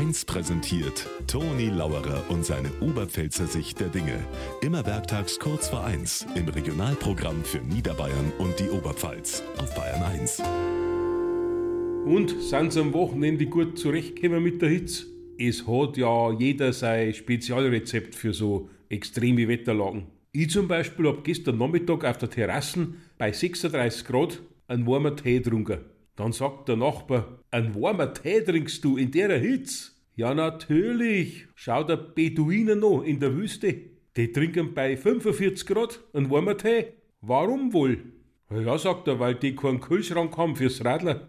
1 präsentiert Toni Lauerer und seine Oberpfälzer Sicht der Dinge. Immer werktags kurz vor 1 im Regionalprogramm für Niederbayern und die Oberpfalz auf Bayern 1. Und sind sie am Wochenende gut zurechtgekommen mit der Hitze? Es hat ja jeder sein Spezialrezept für so extreme Wetterlagen. Ich zum Beispiel hab gestern Nachmittag auf der Terrasse bei 36 Grad einen warmen Tee getrunken. Dann sagt der Nachbar, einen warmen Tee trinkst du in der Hitze? Ja, natürlich. Schau der Beduinen noch in der Wüste. Die trinken bei 45 Grad einen warmen Tee. Warum wohl? Ja, sagt er, weil die keinen Kühlschrank haben fürs Radler.